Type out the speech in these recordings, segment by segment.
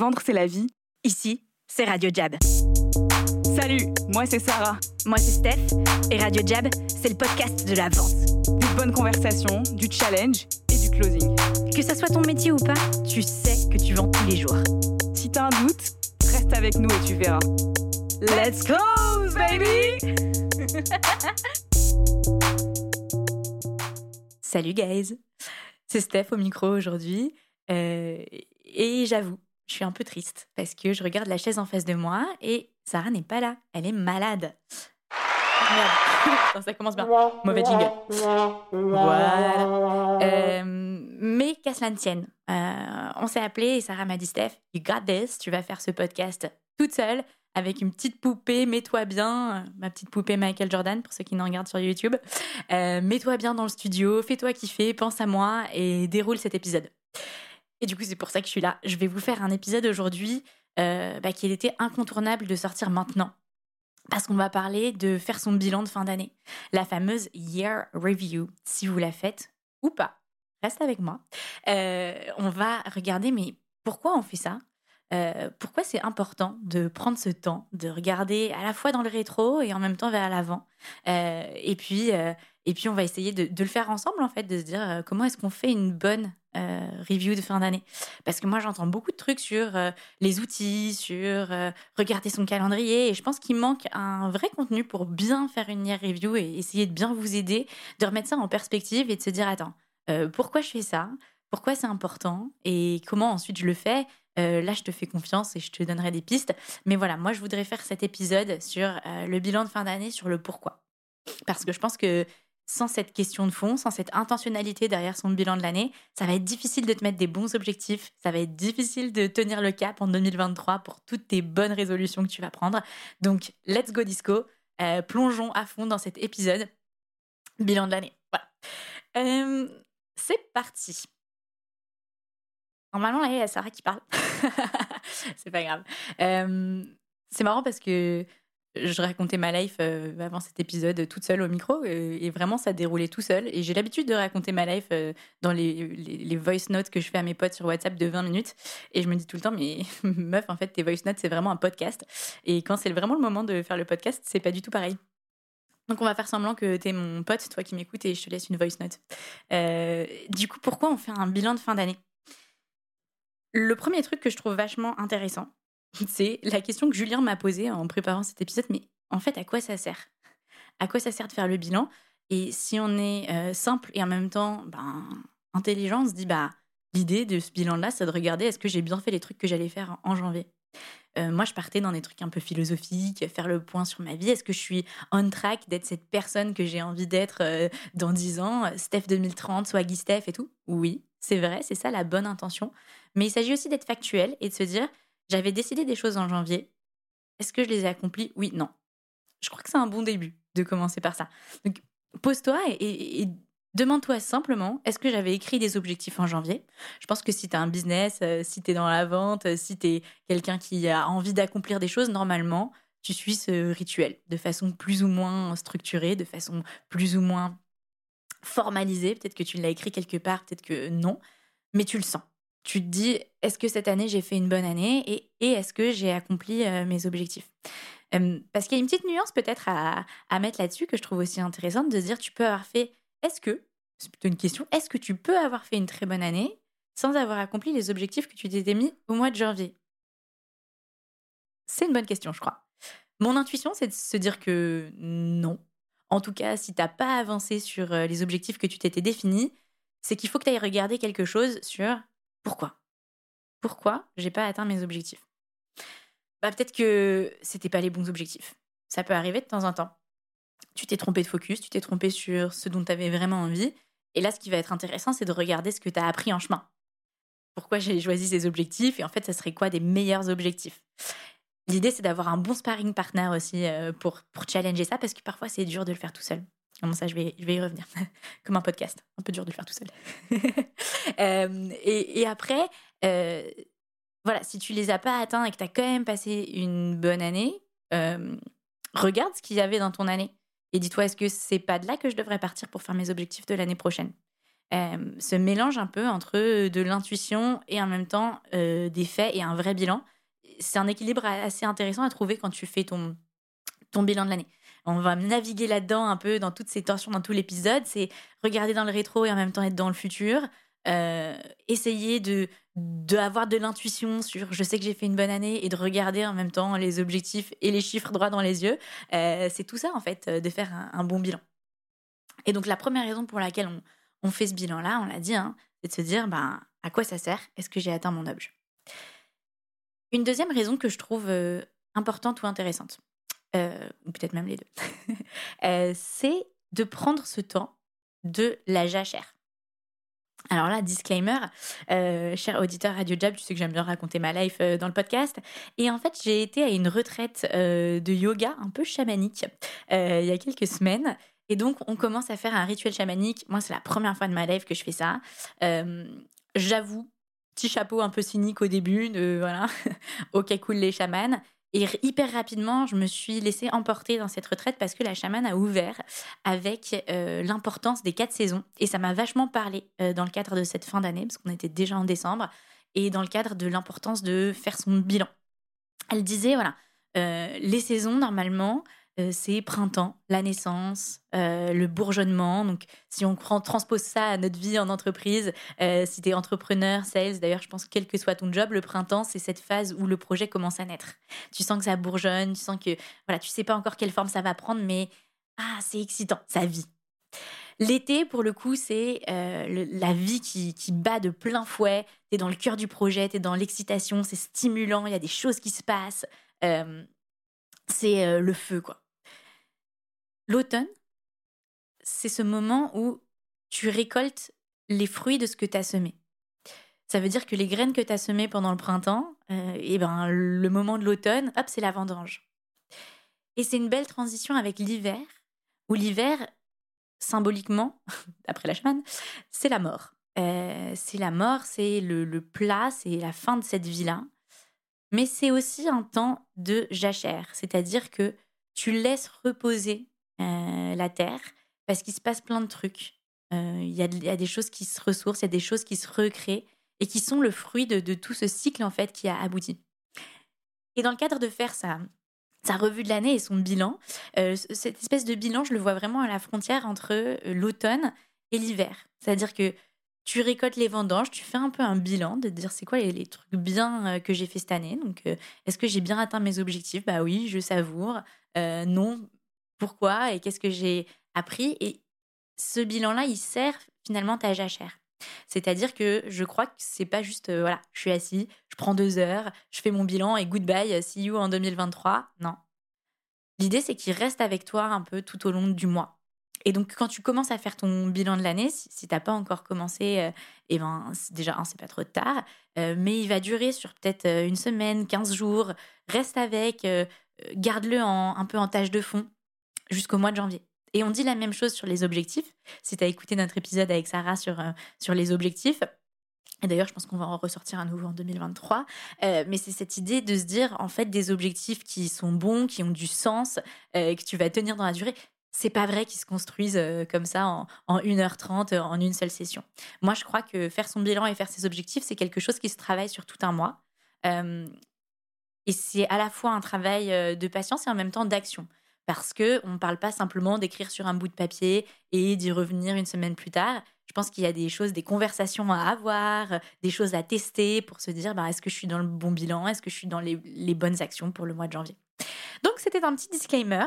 Vendre, c'est la vie. Ici, c'est Radio Jab. Salut, moi c'est Sarah. Moi, c'est Steph. Et Radio Jab, c'est le podcast de la vente. Des bonnes conversations, du challenge et du closing. Que ça soit ton métier ou pas, tu sais que tu vends tous les jours. Si t'as un doute, reste avec nous et tu verras. Let's close, baby Salut, guys. C'est Steph au micro aujourd'hui. Euh, et j'avoue, je suis un peu triste parce que je regarde la chaise en face de moi et Sarah n'est pas là. Elle est malade. Merde. Ça commence bien. Mauvais jingle. Voilà. Euh, mais qu'à cela ne tienne, euh, on s'est appelé et Sarah m'a dit Steph, you got this. Tu vas faire ce podcast toute seule avec une petite poupée, mets-toi bien, ma petite poupée Michael Jordan pour ceux qui nous regardent sur YouTube. Euh, mets-toi bien dans le studio, fais-toi kiffer, pense à moi et déroule cet épisode. Et du coup, c'est pour ça que je suis là. Je vais vous faire un épisode aujourd'hui euh, bah, qu'il était incontournable de sortir maintenant. Parce qu'on va parler de faire son bilan de fin d'année. La fameuse Year Review, si vous la faites ou pas. Reste avec moi. Euh, on va regarder, mais pourquoi on fait ça? Euh, pourquoi c'est important de prendre ce temps, de regarder à la fois dans le rétro et en même temps vers l'avant? Euh, et puis, et puis on va essayer de, le faire ensemble en fait, de se dire comment est-ce qu'on fait une bonne euh, review de fin d'année. Parce que moi j'entends beaucoup de trucs sur euh, les outils, sur regarder son calendrier, et je pense qu'il manque un vrai contenu pour bien faire une year review et essayer de bien vous aider, de remettre ça en perspective et de se dire attends, pourquoi je fais ça? Pourquoi c'est important? Et comment ensuite je le fais? Euh, là, je te fais confiance et je te donnerai des pistes. Mais voilà, moi, je voudrais faire cet épisode sur euh, le bilan de fin d'année, sur le pourquoi. Parce que je pense que sans cette question de fond, sans cette intentionnalité derrière son bilan de l'année, ça va être difficile de te mettre des bons objectifs, ça va être difficile de tenir le cap en 2023 pour toutes tes bonnes résolutions que tu vas prendre. Donc, let's go disco, euh, plongeons à fond dans cet épisode bilan de l'année. Voilà. c'est parti. Normalement, là, il y a Sarah qui parle. c'est pas grave. Euh, c'est marrant parce que je racontais ma life euh, avant cet épisode toute seule au micro euh, et vraiment ça déroulait tout seul. Et j'ai l'habitude de raconter ma life dans les, les, les, voice notes que je fais à mes potes sur WhatsApp de 20 minutes. Et je me dis tout le temps, mais meuf, en fait, tes voice notes, c'est vraiment un podcast. Et quand c'est vraiment le moment de faire le podcast, c'est pas du tout pareil. Donc on va faire semblant que t'es mon pote, toi qui m'écoutes, et je te laisse une voice note. du coup, pourquoi on fait un bilan de fin d'année? Le premier truc que je trouve vachement intéressant, c'est la question que Julien m'a posée en préparant cet épisode, mais en fait, à quoi ça sert? À quoi ça sert de faire le bilan? Et si on est euh, simple et en même temps ben, intelligent, on se dit, bah, l'idée de ce bilan-là, c'est de regarder est-ce que j'ai bien fait les trucs que j'allais faire en janvier? Euh, moi, je partais dans des trucs un peu philosophiques, faire le point sur ma vie. Est-ce que je suis on track d'être cette personne que j'ai envie d'être euh, dans 10 ans, Steph 2030, Swaggy Steph et tout? Oui, c'est vrai, c'est ça la bonne intention. Mais il s'agit aussi d'être factuel et de se dire j'avais décidé des choses en janvier. Est-ce que je les ai accomplies? Oui, non. Je crois que c'est un bon début de commencer par ça. Donc, pose-toi et, demande-toi simplement est-ce que j'avais écrit des objectifs en janvier? Je pense que si tu as un business, euh, si tu es dans la vente, euh, si tu es quelqu'un qui a envie d'accomplir des choses, normalement, tu suis ce rituel de façon plus ou moins structurée, de façon plus ou moins formalisée. Peut-être que tu l'as écrit quelque part, peut-être que non, mais tu le sens tu te dis est-ce que cette année j'ai fait une bonne année et, est-ce que j'ai accompli euh, mes objectifs? Parce qu'il y a une petite nuance peut-être à, à, mettre là-dessus que je trouve aussi intéressante de dire tu peux avoir fait est-ce que, c'est plutôt une question, est-ce que tu peux avoir fait une très bonne année sans avoir accompli les objectifs que tu t'étais mis au mois de janvier? C'est une bonne question, je crois. Mon intuition, c'est de se dire que non. En tout cas, si tu n'as pas avancé sur euh, les objectifs que tu t'étais définis, c'est qu'il faut que tu ailles regarder quelque chose sur pourquoi? Pourquoi j'ai pas atteint mes objectifs? Bah, Peut-être que c'était pas les bons objectifs. Ça peut arriver de temps en temps. Tu t'es trompé de focus, tu t'es trompé sur ce dont tu avais vraiment envie. Et là, ce qui va être intéressant, c'est de regarder ce que tu as appris en chemin. Pourquoi j'ai choisi ces objectifs et en fait, ça serait quoi des meilleurs objectifs? L'idée, c'est d'avoir un bon sparring partner aussi euh, pour, pour challenger ça parce que parfois, c'est dur de le faire tout seul. Comment ça, je vais, je vais y revenir. Comme un podcast. Un peu dur de le faire tout seul. Euh, et, et, après, euh, voilà, si tu les as pas atteints et que tu as quand même passé une bonne année, euh, regarde ce qu'il y avait dans ton année. Et dis-toi, est-ce que c'est pas de là que je devrais partir pour faire mes objectifs de l'année prochaine? Ce mélange un peu entre de l'intuition et en même temps des faits et un vrai bilan. C'est un équilibre assez intéressant à trouver quand tu fais ton, ton bilan de l'année. On va naviguer là-dedans un peu dans toutes ces tensions, dans tout l'épisode. C'est regarder dans le rétro et en même temps être dans le futur. essayer de d'avoir de, l'intuition sur je sais que j'ai fait une bonne année et de regarder en même temps les objectifs et les chiffres droits dans les yeux. c'est tout ça en fait, de faire un bon bilan. Et donc la première raison pour laquelle on, fait ce bilan-là, on l'a dit, hein, c'est de se dire ben, à quoi ça sert? Est-ce que j'ai atteint mon objet? Une deuxième raison que je trouve euh, importante ou intéressante, euh, ou peut-être même les deux, euh, c'est de prendre ce temps de la jachère. Alors là, disclaimer, cher auditeur Radio Jab, tu sais que j'aime bien raconter ma life dans le podcast. Et en fait, j'ai été à une retraite de yoga un peu chamanique il y a quelques semaines. Et donc, on commence à faire un rituel chamanique. Moi, c'est la première fois de ma life que je fais ça. Euh, j'avoue, petit chapeau un peu cynique au début, de voilà, ok, cool les chamans. Et hyper rapidement, je me suis laissée emporter dans cette retraite parce que la chamane a ouvert avec euh, l'importance des quatre saisons. Et ça m'a vachement parlé euh, dans le cadre de cette fin d'année, parce qu'on était déjà en décembre, et dans le cadre de l'importance de faire son bilan. Elle disait, voilà, les saisons, normalement, euh, c'est printemps, la naissance, euh, le bourgeonnement. Donc, si on transpose ça à notre vie en entreprise, euh, si tu es entrepreneur, sales, d'ailleurs, je pense que quel que soit ton job, le printemps, c'est cette phase où le projet commence à naître. Tu sens que ça bourgeonne, tu sens que, voilà, tu sais pas encore quelle forme ça va prendre, mais ah, c'est excitant, ça vit. L'été, pour le coup, c'est la vie qui, qui, bat de plein fouet. Tu es dans le cœur du projet, tu es dans l'excitation, c'est stimulant, il y a des choses qui se passent. c'est le feu, quoi. L'automne, c'est ce moment où tu récoltes les fruits de ce que tu as semé. Ça veut dire que les graines que tu as semées pendant le printemps, et euh, eh ben, le moment de l'automne, hop, c'est la vendange. Et c'est une belle transition avec l'hiver, où l'hiver, symboliquement, d'après la chamane, c'est la mort. Euh, c'est la mort, c'est le, le plat, c'est la fin de cette vie-là. Mais c'est aussi un temps de jachère, c'est-à-dire que tu laisses reposer euh, la Terre, parce qu'il se passe plein de trucs. Euh, il y, a des choses qui se ressourcent, il y a des choses qui se recréent et qui sont le fruit de, tout ce cycle en fait qui a abouti. Et dans le cadre de faire sa, revue de l'année et son bilan, euh, cette espèce de bilan, je le vois vraiment à la frontière entre l'automne et l'hiver. C'est-à-dire que tu récoltes les vendanges, tu fais un peu un bilan de dire c'est quoi les, trucs bien que j'ai fait cette année. Donc, est-ce que j'ai bien atteint mes objectifs? Bah oui, je savoure. non, pourquoi et qu'est-ce que j'ai appris. Et ce bilan-là, il sert finalement ta jachère. C'est-à-dire que je crois que c'est pas juste, euh, voilà, je suis assis, je prends deux heures, je fais mon bilan et goodbye, see you en 2023. Non. L'idée, c'est qu'il reste avec toi un peu tout au long du mois. Et donc, quand tu commences à faire ton bilan de l'année, si, tu n'as pas encore commencé, euh, eh ben, déjà, c'est pas trop tard, euh, mais il va durer sur peut-être une semaine, 15 jours. Reste avec, garde-le un peu en tâche de fond jusqu'au mois de janvier. Et on dit la même chose sur les objectifs. Si tu as écouté notre épisode avec Sarah sur, euh, sur les objectifs, et d'ailleurs, je pense qu'on va en ressortir un nouveau en 2023. Euh, mais c'est cette idée de se dire, en fait, des objectifs qui sont bons, qui ont du sens, euh, que tu vas tenir dans la durée. C'est pas vrai qu'ils se construisent comme ça en, en 1h30, en une seule session. Moi, je crois que faire son bilan et faire ses objectifs, c'est quelque chose qui se travaille sur tout un mois. et c'est à la fois un travail de patience et en même temps d'action parce que on ne parle pas simplement d'écrire sur un bout de papier et d'y revenir une semaine plus tard. Je pense qu'il y a des choses, des conversations à avoir, des choses à tester pour se dire bah, est-ce que je suis dans le bon bilan, est-ce que je suis dans les, les bonnes actions pour le mois de janvier? Donc c'était un petit disclaimer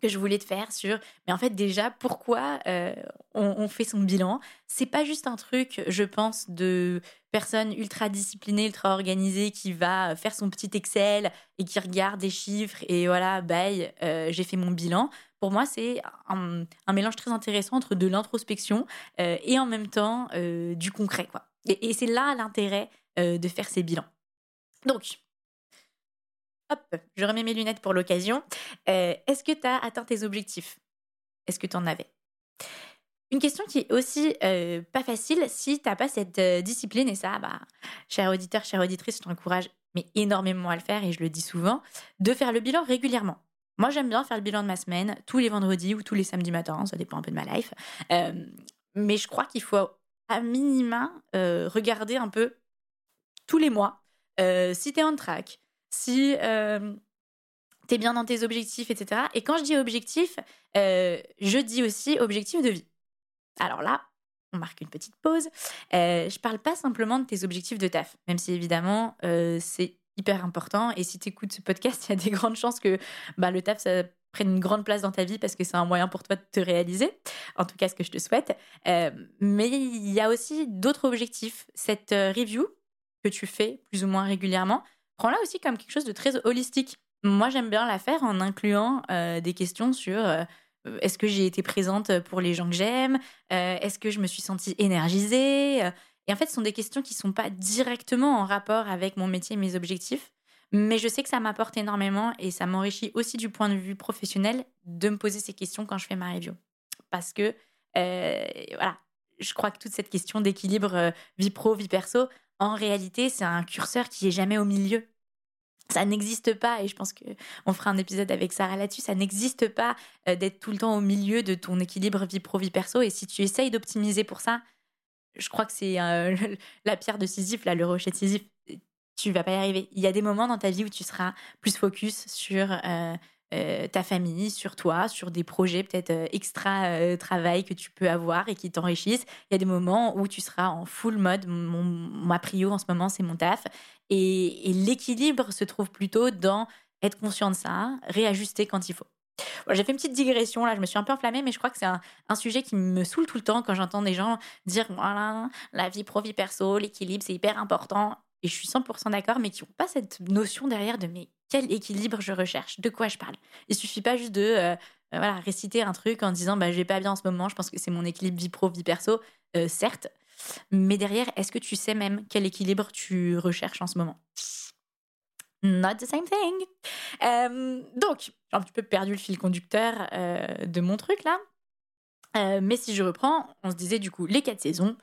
que je voulais te faire sur, mais en fait déjà, pourquoi euh, on, fait son bilan? C'est pas juste un truc, je pense, de personne ultra disciplinée, ultra organisée qui va faire son petit Excel et qui regarde des chiffres et voilà, bye, euh, j'ai fait mon bilan. Pour moi, c'est un, mélange très intéressant entre de l'introspection euh, et en même temps du concret, quoi. Et, et c'est là l'intérêt de faire ces bilans. Donc, Hop, je remets mes lunettes pour l'occasion. Euh, est-ce que tu as atteint tes objectifs? Est-ce que tu en avais? Une question qui est aussi euh, pas facile si tu n'as pas cette euh, discipline, et ça, bah, cher auditeur, chère auditrice, je t'encourage énormément à le faire, et je le dis souvent, de faire le bilan régulièrement. Moi, j'aime bien faire le bilan de ma semaine tous les vendredis ou tous les samedis matins, ça dépend un peu de ma life. mais je crois qu'il faut à minima regarder un peu tous les mois si tu es on track, si tu es bien dans tes objectifs, etc. Et quand je dis objectif, je dis aussi objectif de vie. Alors là, on marque une petite pause. Euh, je parle pas simplement de tes objectifs de taf, même si évidemment c'est hyper important. Et si tu écoutes ce podcast, il y a des grandes chances que bah, le taf, ça prenne une grande place dans ta vie parce que c'est un moyen pour toi de te réaliser. En tout cas, ce que je te souhaite. mais il y a aussi d'autres objectifs. Cette review que tu fais plus ou moins régulièrement, prends-la aussi comme quelque chose de très holistique. Moi, j'aime bien la faire en incluant des questions sur euh, est-ce que j'ai été présente pour les gens que j'aime? Euh, Est-ce que je me suis sentie énergisée? Et en fait, ce sont des questions qui ne sont pas directement en rapport avec mon métier et mes objectifs, mais je sais que ça m'apporte énormément et ça m'enrichit aussi du point de vue professionnel de me poser ces questions quand je fais ma review. Parce que, euh, voilà, je crois que toute cette question d'équilibre vie pro, vie perso, en réalité, c'est un curseur qui est jamais au milieu ça n'existe pas, et je pense qu'on fera un épisode avec Sarah là-dessus, ça n'existe pas euh, d'être tout le temps au milieu de ton équilibre vie pro-vie perso. Et si tu essayes d'optimiser pour ça, je crois que c'est euh, la pierre de Sisyphe, là, le rocher de Sisyphe, tu vas pas y arriver. Il y a des moments dans ta vie où tu seras plus focus sur euh, euh, ta famille, sur toi, sur des projets peut-être euh, extra euh, travail que tu peux avoir et qui t'enrichissent. Il y a des moments où tu seras en full mode. Mon, ma prio en ce moment, c'est mon taf. Et, l'équilibre se trouve plutôt dans être conscient de ça, réajuster quand il faut. J'ai fait une petite digression là, je me suis un peu enflammée, mais je crois que c'est un, sujet qui me saoule tout le temps quand j'entends des gens dire voilà, la vie pro, vie perso, l'équilibre, c'est hyper important et je suis 100% d'accord, mais qui n'ont pas cette notion derrière de mais quel équilibre je recherche, de quoi je parle. Il suffit pas juste de euh, euh, voilà, réciter un truc en disant bah, je vais pas bien en ce moment, je pense que c'est mon équilibre vie pro, vie perso, euh, certes, mais derrière, est-ce que tu sais même quel équilibre tu recherches en ce moment? Not the same thing. donc, j'ai un petit peu perdu le fil conducteur de mon truc là. mais si je reprends, on se disait du coup les quatre saisons,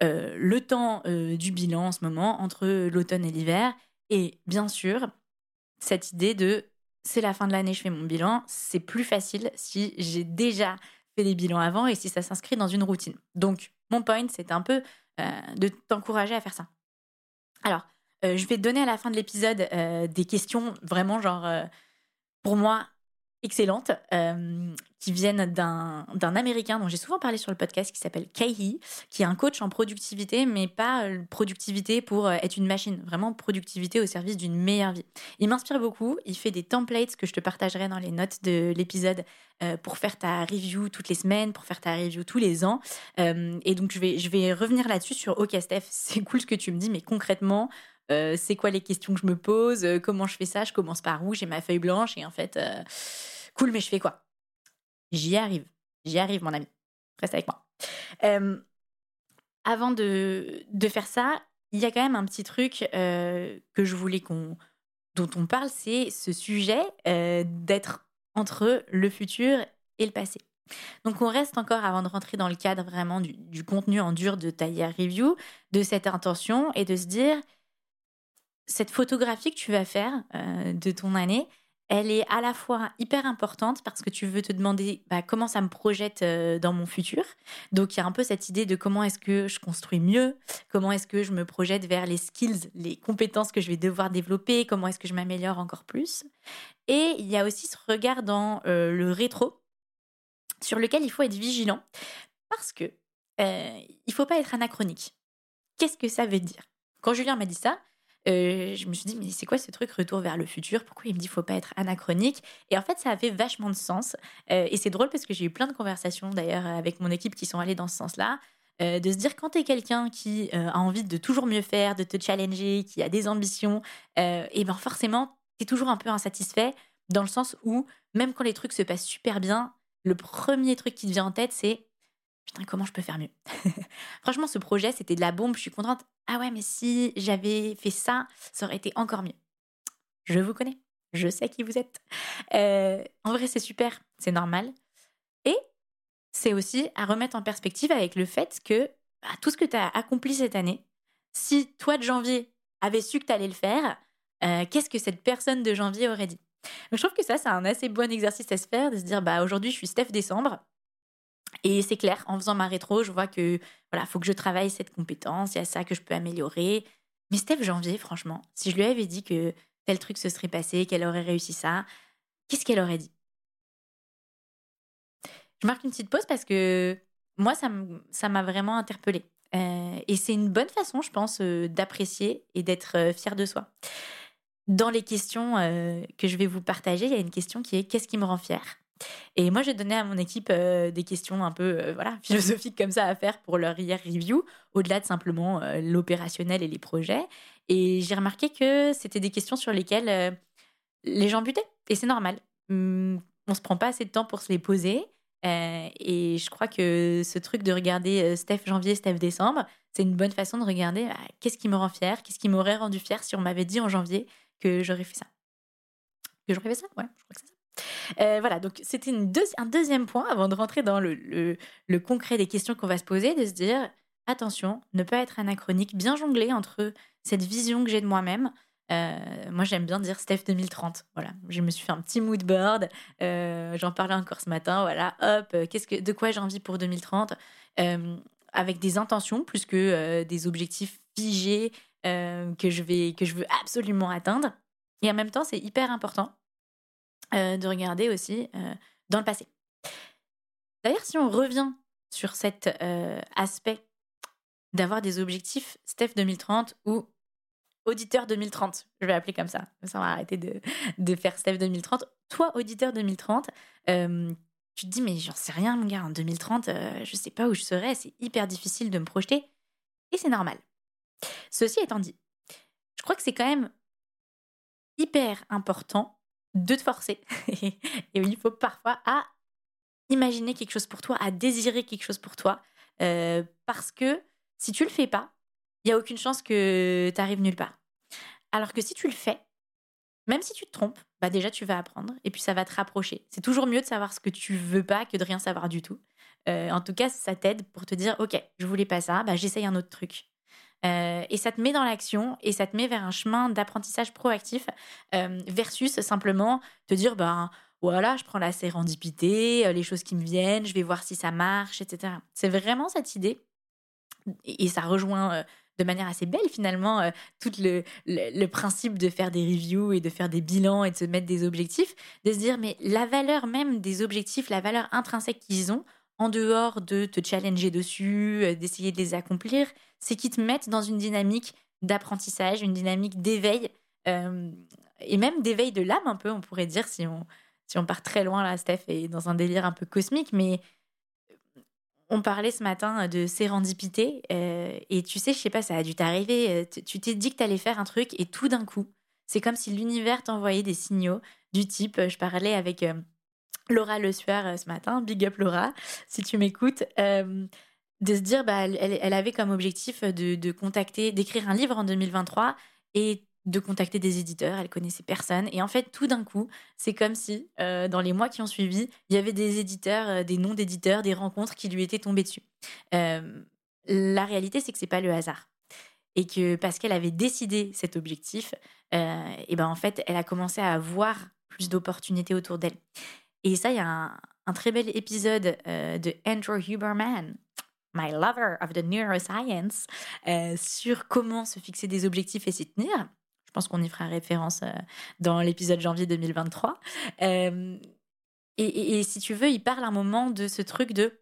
le temps du bilan en ce moment entre l'automne et l'hiver. Et bien sûr, cette idée de c'est la fin de l'année, je fais mon bilan, c'est plus facile si j'ai déjà fait des bilans avant et si ça s'inscrit dans une routine. Donc, mon point, c'est un peu euh, de t'encourager à faire ça. Alors, je vais te donner à la fin de l'épisode des questions vraiment genre, pour moi, excellentes euh, qui viennent d'un, Américain dont j'ai souvent parlé sur le podcast qui s'appelle Kaihi, qui est un coach en productivité, mais pas euh, productivité pour euh, être une machine, vraiment productivité au service d'une meilleure vie. Il m'inspire beaucoup, il fait des templates que je te partagerai dans les notes de l'épisode pour faire ta review toutes les semaines, pour faire ta review tous les ans. et donc je vais, je vais revenir là-dessus sur OK Steph, c'est cool ce que tu me dis, mais concrètement, c'est quoi les questions que je me pose, comment je fais ça, je commence par où, j'ai ma feuille blanche et en fait, Cool, mais je fais quoi? J'y arrive. J'y arrive, mon ami. Reste avec moi. avant de, de, faire ça, il y a quand même un petit truc euh, que je voulais qu'on dont on parle, c'est ce sujet euh, d'être entre le futur et le passé. Donc on reste encore avant de rentrer dans le cadre vraiment du, contenu en dur de ta year review, de cette intention et de se dire cette photographie que tu vas faire euh, de ton année, elle est à la fois hyper importante parce que tu veux te demander bah, comment ça me projette euh, dans mon futur. Donc il y a un peu cette idée de comment est-ce que je construis mieux, comment est-ce que je me projette vers les skills, les compétences que je vais devoir développer, comment est-ce que je m'améliore encore plus. Et il y a aussi ce regard dans euh, le rétro sur lequel il faut être vigilant parce que euh, il faut pas être anachronique. Qu'est-ce que ça veut dire? Quand Julien m'a dit ça, euh, je me suis dit, mais c'est quoi ce truc retour vers le futur? Pourquoi il me dit faut pas être anachronique? Et en fait, ça avait vachement de sens. Euh, et c'est drôle parce que j'ai eu plein de conversations d'ailleurs avec mon équipe qui sont allées dans ce sens-là. Euh, de se dire quand tu es quelqu'un qui a envie de toujours mieux faire, de te challenger, qui a des ambitions, et ben forcément, tu es toujours un peu insatisfait dans le sens où même quand les trucs se passent super bien, le premier truc qui te vient en tête, c'est putain, comment je peux faire mieux? Franchement, ce projet, c'était de la bombe, je suis contente. Ah ouais, mais si j'avais fait ça, ça aurait été encore mieux. Je vous connais, je sais qui vous êtes. Euh, en vrai, c'est super, c'est normal. Et c'est aussi à remettre en perspective avec le fait que bah, tout ce que tu as accompli cette année, si toi de janvier avais su que tu allais le faire, euh, qu'est-ce que cette personne de janvier aurait dit? Donc, je trouve que ça, c'est un assez bon exercice à se faire, de se dire, bah aujourd'hui, je suis Steph décembre. Et c'est clair, en faisant ma rétro, je vois que voilà, faut que je travaille cette compétence, il y a ça que je peux améliorer. Mais Steph Janvier, franchement, si je lui avais dit que tel truc se serait passé, qu'elle aurait réussi ça, qu'est-ce qu'elle aurait dit? Je marque une petite pause parce que moi, ça m'a vraiment interpellée. Euh, et c'est une bonne façon, je pense, euh, d'apprécier et d'être euh, fier de soi. Dans les questions que je vais vous partager, il y a une question qui est qu'est-ce qui me rend fier et moi, j'ai donné à mon équipe des questions un peu voilà, philosophiques comme ça à faire pour leur hier review, au-delà de simplement l'opérationnel et les projets. Et j'ai remarqué que c'était des questions sur lesquelles les gens butaient. Et c'est normal. Hum, on se prend pas assez de temps pour se les poser. Euh, et je crois que ce truc de regarder euh, Steph janvier, Steph décembre, c'est une bonne façon de regarder bah, qu'est-ce qui me rend fier, qu'est-ce qui m'aurait rendu fier si on m'avait dit en janvier que j'aurais fait ça. Que j'aurais fait ça Ouais, je crois que c'est ça. Euh, voilà, donc c'était un deuxième point avant de rentrer dans le, concret des questions qu'on va se poser, de se dire attention, ne pas être anachronique, bien jongler entre cette vision que j'ai de moi-même, euh, moi, j'aime bien dire Steph 2030. Voilà, je me suis fait un petit mood board. Euh, j'en parlais encore ce matin. Voilà, hop, qu'est-ce que, de quoi j'ai envie pour 2030 Avec des intentions plus que des objectifs figés que je vais, que je veux absolument atteindre. Et en même temps, c'est hyper important de regarder aussi dans le passé. D'ailleurs, si on revient sur cet aspect d'avoir des objectifs Steph 2030 ou auditeur 2030, je vais appeler comme ça. Ça va arrêter de, de faire Steph 2030. Toi, auditeur 2030, euh, tu te dis, mais j'en sais rien, mon gars, en 2030, euh, je sais pas où je serai, c'est hyper difficile de me projeter. Et c'est normal. Ceci étant dit, je crois que c'est quand même hyper important de te forcer. et il faut parfois à imaginer quelque chose pour toi, à désirer quelque chose pour toi. Euh, parce que si tu le fais pas, il n'y a aucune chance que tu arrives nulle part. Alors que si tu le fais, même si tu te trompes, bah déjà tu vas apprendre et puis ça va te rapprocher. C'est toujours mieux de savoir ce que tu veux pas que de rien savoir du tout. Euh, en tout cas, ça t'aide pour te dire ok, je voulais pas ça, bah j'essaye un autre truc. Euh, et ça te met dans l'action et ça te met vers un chemin d'apprentissage proactif euh, versus simplement te dire bah voilà, je prends la sérendipité, les choses qui me viennent, je vais voir si ça marche, etc. C'est vraiment cette idée et, ça rejoint de manière assez belle finalement euh, tout le, le, principe de faire des reviews et de faire des bilans et de se mettre des objectifs, de se dire mais la valeur même des objectifs, la valeur intrinsèque qu'ils ont, en dehors de te challenger dessus, euh, d'essayer de les accomplir, c'est qu'ils te mettent dans une dynamique d'apprentissage, une dynamique d'éveil, euh, et même d'éveil de l'âme un peu, on pourrait dire, si on, si on part très loin là, Steph, et dans un délire un peu cosmique, mais on parlait ce matin de sérendipité euh, et tu sais, je sais pas, ça a dû t'arriver. Tu t'es dit que tu allais faire un truc et tout d'un coup, c'est comme si l'univers t'envoyait des signaux du type. Je parlais avec Laura Le Sueur ce matin, big up Laura, si tu m'écoutes, de se dire, bah, elle, avait comme objectif de, contacter, d'écrire un livre en 2023 et de contacter des éditeurs, elle connaissait personne. Et en fait, tout d'un coup, c'est comme si, euh, dans les mois qui ont suivi, il y avait des éditeurs, euh, des noms d'éditeurs, des rencontres qui lui étaient tombées dessus. Euh, la réalité, c'est que c'est pas le hasard. Et que parce qu'elle avait décidé cet objectif, et ben en fait, elle a commencé à avoir plus d'opportunités autour d'elle. Et ça, il y a un, très bel épisode de Andrew Huberman My Lover of the Neuroscience, sur comment se fixer des objectifs et s'y tenir. Je pense qu'on y fera référence euh, dans l'épisode janvier 2023. Euh, et, si tu veux, il parle un moment de ce truc de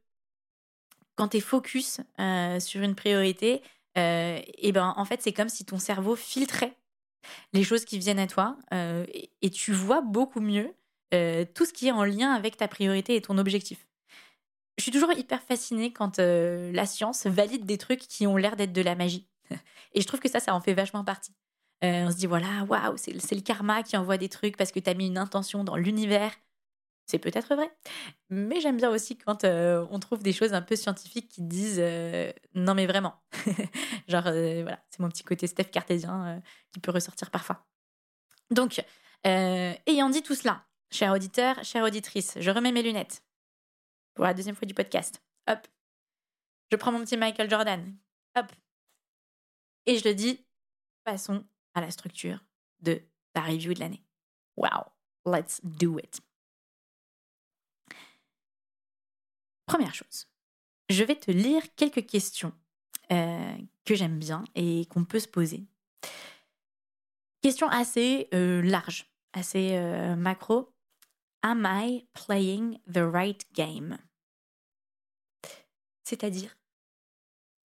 quand tu es focus euh, sur une priorité, et ben en fait c'est comme si ton cerveau filtrait les choses qui viennent à toi et, tu vois beaucoup mieux tout ce qui est en lien avec ta priorité et ton objectif. Je suis toujours hyper fascinée quand la science valide des trucs qui ont l'air d'être de la magie. Et je trouve que ça, ça en fait vachement partie. Euh, on se dit, voilà, waouh, c'est le karma qui envoie des trucs parce que tu as mis une intention dans l'univers. C'est peut-être vrai. Mais j'aime bien aussi quand euh, on trouve des choses un peu scientifiques qui disent euh, non, mais vraiment. Genre, voilà, c'est mon petit côté Steph cartésien qui peut ressortir parfois. Donc, ayant dit tout cela, cher auditeur, chère auditrice, je remets mes lunettes pour la deuxième fois du podcast. Hop. Je prends mon petit Michael Jordan. Hop. Et je le dis, passons à la structure de ta review de l'année. Wow, let's do it. Première chose, je vais te lire quelques questions euh, que j'aime bien et qu'on peut se poser. Question assez euh, large, assez euh, macro. Am I playing the right game? C'est-à-dire,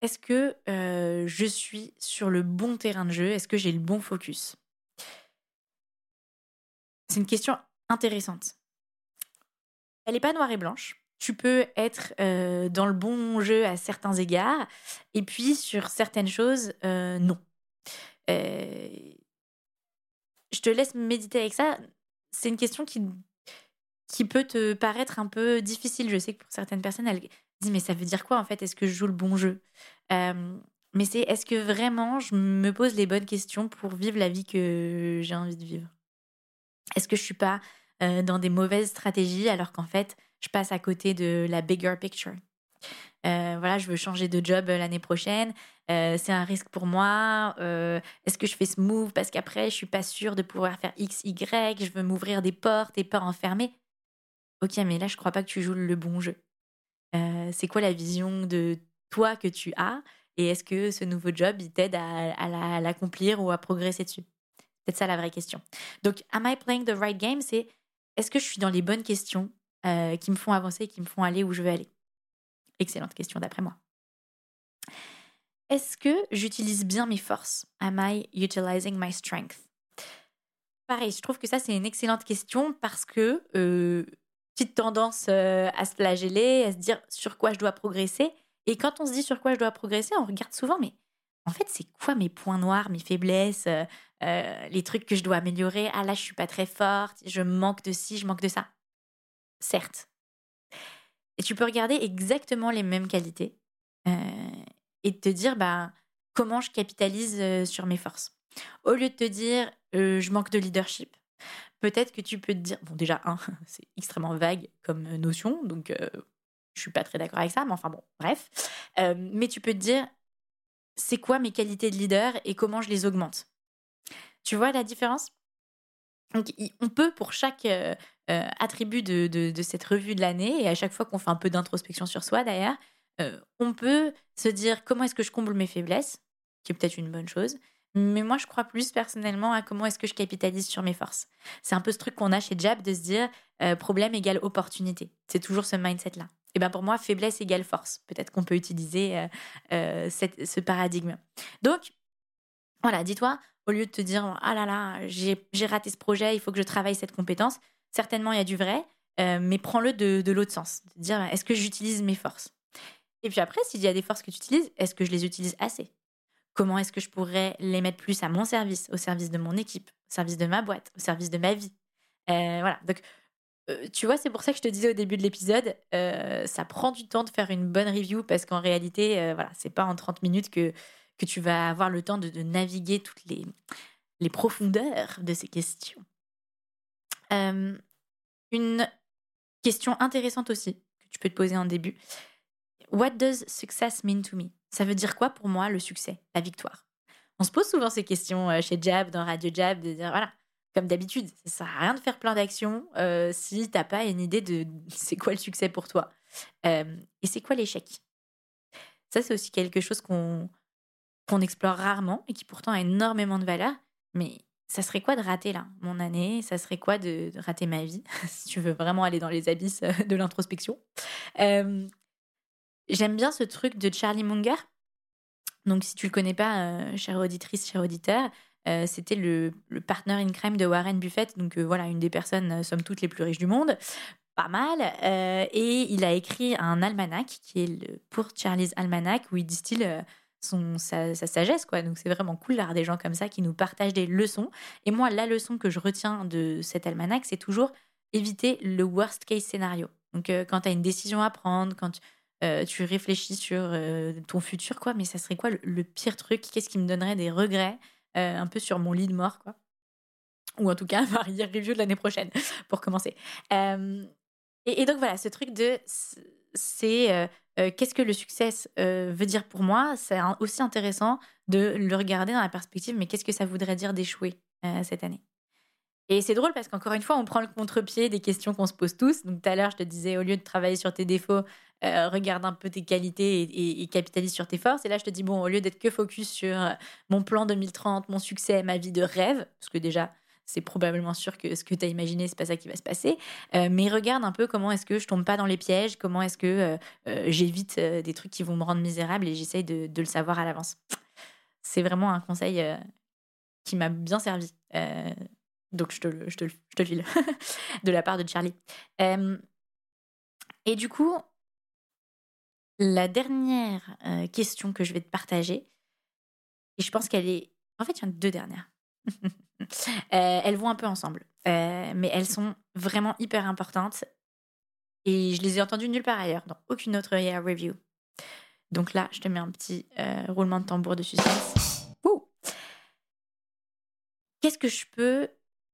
est-ce que je suis sur le bon terrain de jeu? Est-ce que j'ai le bon focus? C'est une question intéressante. Elle n'est pas noire et blanche tu peux être dans le bon jeu à certains égards, et puis sur certaines choses, non. je te laisse méditer avec ça. C'est une question qui, qui peut te paraître un peu difficile. Je sais que pour certaines personnes, elles disent mais ça veut dire quoi en fait? Est-ce que je joue le bon jeu? Mais c'est est-ce que vraiment je me pose les bonnes questions pour vivre la vie que j'ai envie de vivre? Est-ce que je suis pas dans des mauvaises stratégies alors qu'en fait je passe à côté de la bigger picture? Voilà, je veux changer de job euh, l'année prochaine. C'est un risque pour moi. Est-ce que je fais ce move parce qu'après, je suis pas sûre de pouvoir faire X, Y. Je veux m'ouvrir des portes et pas enfermer. Ok, mais là, je crois pas que tu joues le bon jeu. c'est quoi la vision de toi que tu as? Et est-ce que ce nouveau job, il t'aide à, à l'accomplir ou à progresser dessus? C'est ça la vraie question. Donc, am I playing the right game? C'est est-ce que je suis dans les bonnes questions euh, qui me font avancer, qui me font aller où je veux aller? Excellente question d'après moi. Est-ce que j'utilise bien mes forces? Am I utilizing my strength? Pareil, je trouve que ça c'est une excellente question parce que euh, petite tendance euh, à se flageller, à se dire sur quoi je dois progresser. Et quand on se dit sur quoi je dois progresser, on regarde souvent, mais en fait, c'est quoi mes points noirs, mes faiblesses, les trucs que je dois améliorer? Ah là, je suis pas très forte, je manque de ci, je manque de ça certes. Et tu peux regarder exactement les mêmes qualités euh, et te dire bah, comment je capitalise euh, sur mes forces. Au lieu de te dire euh, je manque de leadership, peut-être que tu peux te dire, bon déjà, un, c'est extrêmement vague comme notion, donc je suis pas très d'accord avec ça, mais enfin bon, bref. mais tu peux te dire, c'est quoi mes qualités de leader et comment je les augmente? Tu vois la différence? Donc, on peut, pour chaque euh, euh, attribut de, cette revue de l'année, et à chaque fois qu'on fait un peu d'introspection sur soi d'ailleurs, euh, on peut se dire comment est-ce que je comble mes faiblesses, qui est peut-être une bonne chose. Mais moi, je crois plus personnellement à comment est-ce que je capitalise sur mes forces. C'est un peu ce truc qu'on a chez Jab de se dire problème égale opportunité. C'est toujours ce mindset-là. Et bien pour moi, faiblesse égale force. Peut-être qu'on peut utiliser ce paradigme. Donc, voilà, dis-toi, au lieu de te dire ah là là, j'ai raté ce projet, il faut que je travaille cette compétence, certainement il y a du vrai, euh, mais prends-le de, l'autre sens. De dire est-ce que j'utilise mes forces? Et puis après, s'il y a des forces que tu utilises, est-ce que je les utilise assez? Comment est-ce que je pourrais les mettre plus à mon service, au service de mon équipe, au service de ma boîte, au service de ma vie euh, Voilà. Donc, euh, tu vois, c'est pour ça que je te disais au début de l'épisode, ça prend du temps de faire une bonne review parce qu'en réalité, voilà, c'est pas en 30 minutes que que tu vas avoir le temps de, naviguer toutes les, les, profondeurs de ces questions. Euh, une question intéressante aussi que tu peux te poser en début. What does success mean to me? Ça veut dire quoi pour moi le succès, la victoire? On se pose souvent ces questions euh, chez Jab, dans Radio Jab, de dire voilà, comme d'habitude, ça sert à rien de faire plein d'actions euh, si t'as pas une idée de c'est quoi le succès pour toi et c'est quoi l'échec? Ça, c'est aussi quelque chose qu'on explore rarement et qui pourtant a énormément de valeur. Mais ça serait quoi de rater là mon année? Ça serait quoi de, rater ma vie? Si tu veux vraiment aller dans les abysses euh, de l'introspection. J'aime bien ce truc de Charlie Munger. Donc si tu le connais pas, euh, chère auditrice, cher auditeur, euh, c'était le, le, partner in crime de Warren Buffett. Donc voilà, une des personnes, somme toutes, les plus riches du monde. Pas mal. et il a écrit un almanach qui est le Pour Charlie's Almanac où il distille son, sa, sagesse. Donc c'est vraiment cool d'avoir des gens comme ça qui nous partagent des leçons. Et moi, la leçon que je retiens de cet almanach, c'est toujours éviter le worst case scénario. Donc euh, quand tu as une décision à prendre, quand euh, tu réfléchis sur euh, ton futur, quoi, mais ça serait quoi le, pire truc? Qu'est-ce qui me donnerait des regrets un peu sur mon lit de mort, quoi? Ou en tout cas, ma review de l'année prochaine, pour commencer. Et, et, donc voilà, ce truc de... C'est euh, qu'est-ce que le succès euh, veut dire pour moi? C'est aussi intéressant de le regarder dans la perspective, mais qu'est-ce que ça voudrait dire d'échouer euh, cette année? Et c'est drôle parce qu'encore une fois, on prend le contre-pied des questions qu'on se pose tous. Donc tout à l'heure, je te disais, au lieu de travailler sur tes défauts, euh, regarde un peu tes qualités et, capitalise sur tes forces. Et là, je te dis, bon, au lieu d'être que focus sur euh, mon plan 2030, mon succès, ma vie de rêve, parce que déjà, c'est probablement sûr que ce que tu as imaginé, c'est pas ça qui va se passer. Euh, mais regarde un peu comment est-ce que je tombe pas dans les pièges, comment est-ce que j'évite des trucs qui vont me rendre misérable et j'essaye de, de, le savoir à l'avance. C'est vraiment un conseil qui m'a bien servi. Donc, je te, je te, je te le file de la part de Charlie. et du coup, la dernière question que je vais te partager, et je pense qu'elle est. En fait, il y en a deux dernières. elles vont un peu ensemble, mais elles sont vraiment hyper importantes. Et je les ai entendues nulle part ailleurs, dans aucune autre review. Donc là, je te mets un petit roulement de tambour de suspense. Qu'est-ce que je peux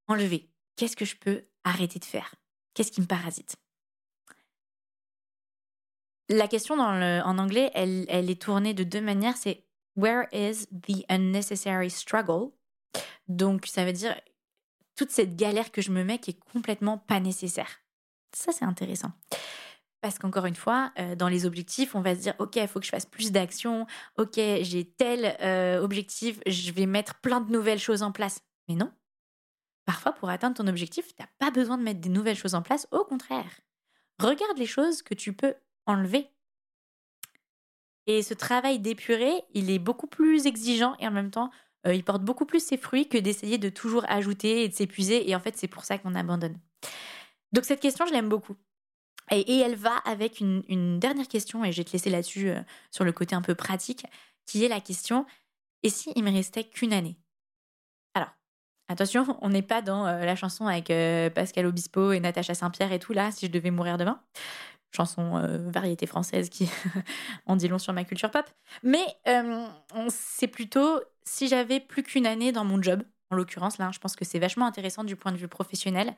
enlever Qu'est-ce que je peux arrêter de faire? Qu'est-ce qui me parasite? La question en anglais, elle, est tournée de deux manières. C'est Where is the unnecessary struggle? Donc, ça veut dire toute cette galère que je me mets qui est complètement pas nécessaire. Ça, c'est intéressant. Parce qu'encore une fois, euh, dans les objectifs, on va se dire, OK, il faut que je fasse plus d'actions. OK, j'ai tel euh, objectif, je vais mettre plein de nouvelles choses en place. Mais non, Parfois, pour atteindre ton objectif, tu n'as pas besoin de mettre des nouvelles choses en place. Au contraire, regarde les choses que tu peux enlever. Et ce travail d'épuré, il est beaucoup plus exigeant et en même temps, euh, il porte beaucoup plus ses fruits que d'essayer de toujours ajouter et de s'épuiser. Et en fait, c'est pour ça qu'on abandonne. Donc cette question, je l'aime beaucoup. Et, elle va avec une, dernière question, et je vais te laisser là-dessus euh, sur le côté un peu pratique, qui est la question, et si il me restait qu'une année? Attention, on n'est pas dans euh, la chanson avec euh, Pascal Obispo et Natacha Saint-Pierre et tout là, si je devais mourir demain. Chanson euh, variété française qui en dit long sur ma culture pop. Mais c'est plutôt si j'avais plus qu'une année dans mon job, en l'occurrence là, je pense que c'est vachement intéressant du point de vue professionnel,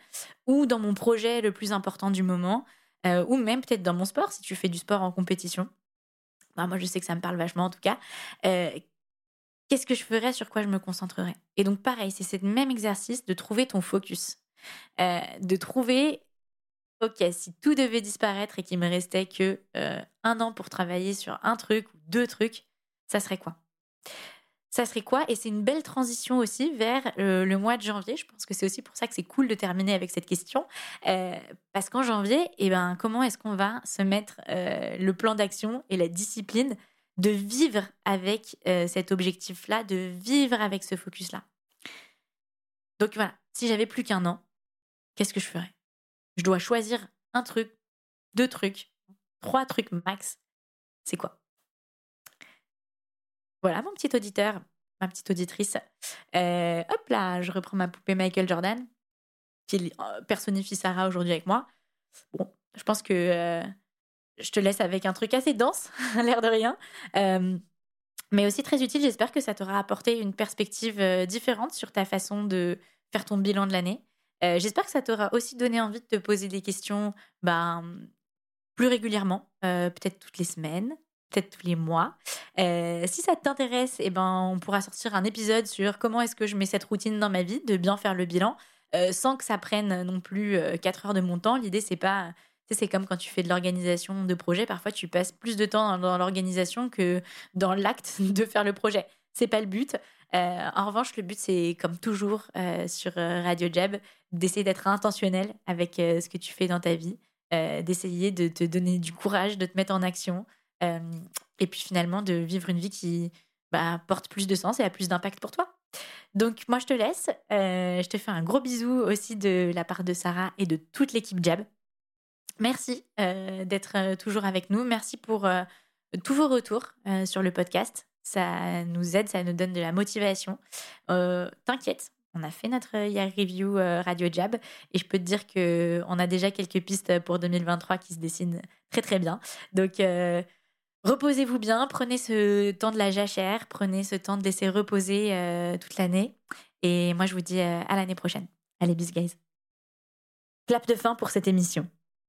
ou dans mon projet le plus important du moment, ou même peut-être dans mon sport, si tu fais du sport en compétition. Bah, moi, je sais que ça me parle vachement en tout cas qu'est-ce que je ferais, sur quoi je me concentrerais? Et donc pareil, c'est ce même exercice de trouver ton focus, euh, de trouver, ok, si tout devait disparaître et qu'il me restait que euh, un an pour travailler sur un truc ou deux trucs, ça serait quoi? Ça serait quoi? Et c'est une belle transition aussi vers euh, le mois de janvier. Je pense que c'est aussi pour ça que c'est cool de terminer avec cette question. parce qu'en janvier, eh ben, comment est-ce qu'on va se mettre le plan d'action et la discipline de vivre avec euh, cet objectif-là, de vivre avec ce focus-là. Donc voilà, si j'avais plus qu'un an, qu'est-ce que je ferais? Je dois choisir un truc, deux trucs, trois trucs max. C'est quoi? Voilà mon petit auditeur, ma petite auditrice. Euh, hop là, je reprends ma poupée Michael Jordan, qui euh, personnifie Sarah aujourd'hui avec moi. Bon, je pense que je te laisse avec un truc assez dense, l'air de rien. Euh, mais aussi très utile. J'espère que ça t'aura apporté une perspective euh, différente sur ta façon de faire ton bilan de l'année. Euh, j'espère que ça t'aura aussi donné envie de te poser des questions ben, plus régulièrement, peut-être toutes les semaines, peut-être tous les mois. si ça t'intéresse, eh ben, on pourra sortir un épisode sur comment est-ce que je mets cette routine dans ma vie, de bien faire le bilan, sans que ça prenne non plus 4 heures de mon temps. L'idée, c'est pas c'est comme quand tu fais de l'organisation de projet, parfois tu passes plus de temps dans l'organisation que dans l'acte de faire le projet. C'est pas le but. Euh, en revanche, le but, c'est comme toujours euh, sur euh, Radio Jab, d'essayer d'être intentionnel avec ce que tu fais dans ta vie, d'essayer de te donner du courage, de te mettre en action, et puis finalement de vivre une vie qui bah, porte plus de sens et a plus d'impact pour toi. Donc moi, je te laisse. je te fais un gros bisou aussi de la part de Sarah et de toute l'équipe Jab. Merci euh, d'être euh, toujours avec nous. Merci pour euh, tous vos retours sur le podcast. Ça nous aide, ça nous donne de la motivation. T'inquiète, on a fait notre year review Radio Jab et je peux te dire que on a déjà quelques pistes pour 2023 qui se dessinent très très bien. Donc reposez-vous bien, prenez ce temps de la jachère, prenez ce temps de laisser reposer toute l'année. Et moi je vous dis à l'année prochaine. Allez, bis guys. Clap de fin pour cette émission.